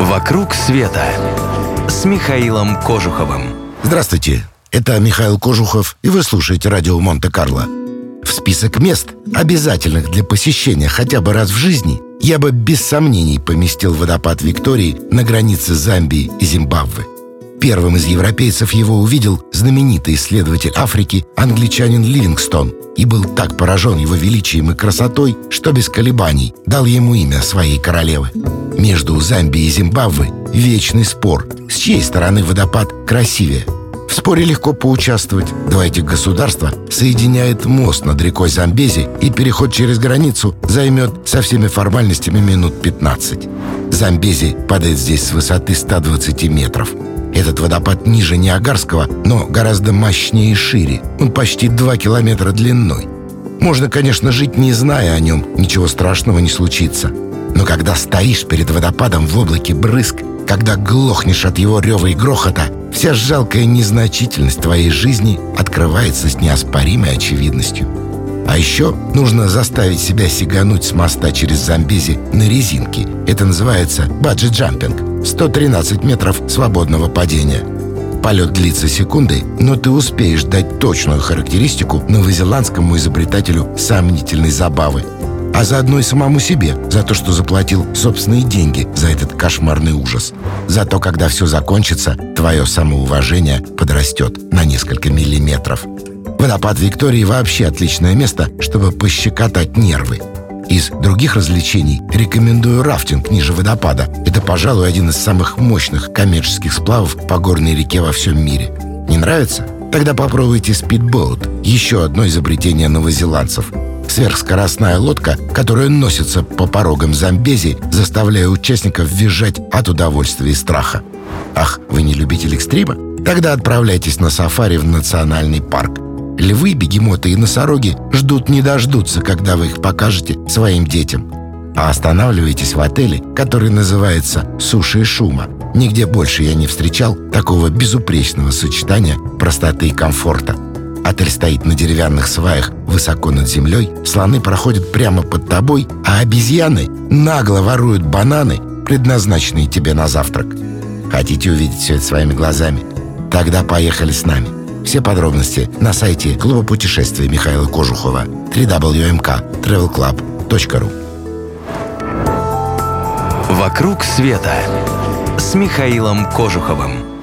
«Вокруг света» с Михаилом Кожуховым. Здравствуйте, это Михаил Кожухов, и вы слушаете радио Монте-Карло. В список мест, обязательных для посещения хотя бы раз в жизни, я бы без сомнений поместил водопад Виктории на границе Замбии и Зимбабве. Первым из европейцев его увидел знаменитый исследователь Африки англичанин Ливингстон и был так поражен его величием и красотой, что без колебаний дал ему имя своей королевы. Между Замбией и Зимбабве вечный спор, с чьей стороны водопад красивее. В споре легко поучаствовать. Два этих государства соединяет мост над рекой Замбези, и переход через границу займет со всеми формальностями минут 15. Замбези падает здесь с высоты 120 метров – этот водопад ниже Ниагарского, но гораздо мощнее и шире. Он почти 2 километра длиной. Можно, конечно, жить не зная о нем, ничего страшного не случится. Но когда стоишь перед водопадом в облаке брызг, когда глохнешь от его рева и грохота, вся жалкая незначительность твоей жизни открывается с неоспоримой очевидностью. А еще нужно заставить себя сигануть с моста через Замбези на резинке. Это называется баджи-джампинг. 113 метров свободного падения. Полет длится секунды, но ты успеешь дать точную характеристику новозеландскому изобретателю сомнительной забавы. А заодно и самому себе за то, что заплатил собственные деньги за этот кошмарный ужас. Зато, когда все закончится, твое самоуважение подрастет на несколько миллиметров. Водопад Виктории вообще отличное место, чтобы пощекотать нервы. Из других развлечений рекомендую рафтинг ниже водопада. Это, пожалуй, один из самых мощных коммерческих сплавов по горной реке во всем мире. Не нравится? Тогда попробуйте спидбоут, еще одно изобретение новозеландцев. Сверхскоростная лодка, которая носится по порогам Замбези, заставляя участников визжать от удовольствия и страха. Ах, вы не любитель экстрима? Тогда отправляйтесь на сафари в национальный парк. Львы, бегемоты и носороги ждут не дождутся, когда вы их покажете своим детям. А останавливайтесь в отеле, который называется «Суши и шума». Нигде больше я не встречал такого безупречного сочетания простоты и комфорта. Отель стоит на деревянных сваях высоко над землей, слоны проходят прямо под тобой, а обезьяны нагло воруют бананы, предназначенные тебе на завтрак. Хотите увидеть все это своими глазами? Тогда поехали с нами. Все подробности на сайте клуба путешествий Михаила Кожухова www.travelclub.ru «Вокруг света» с Михаилом Кожуховым.